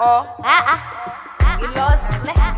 oh ah, ah. lost me.